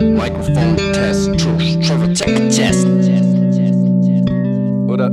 Microphone test, Trevor, take a test. What up?